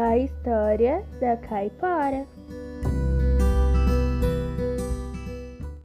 A história da caipora.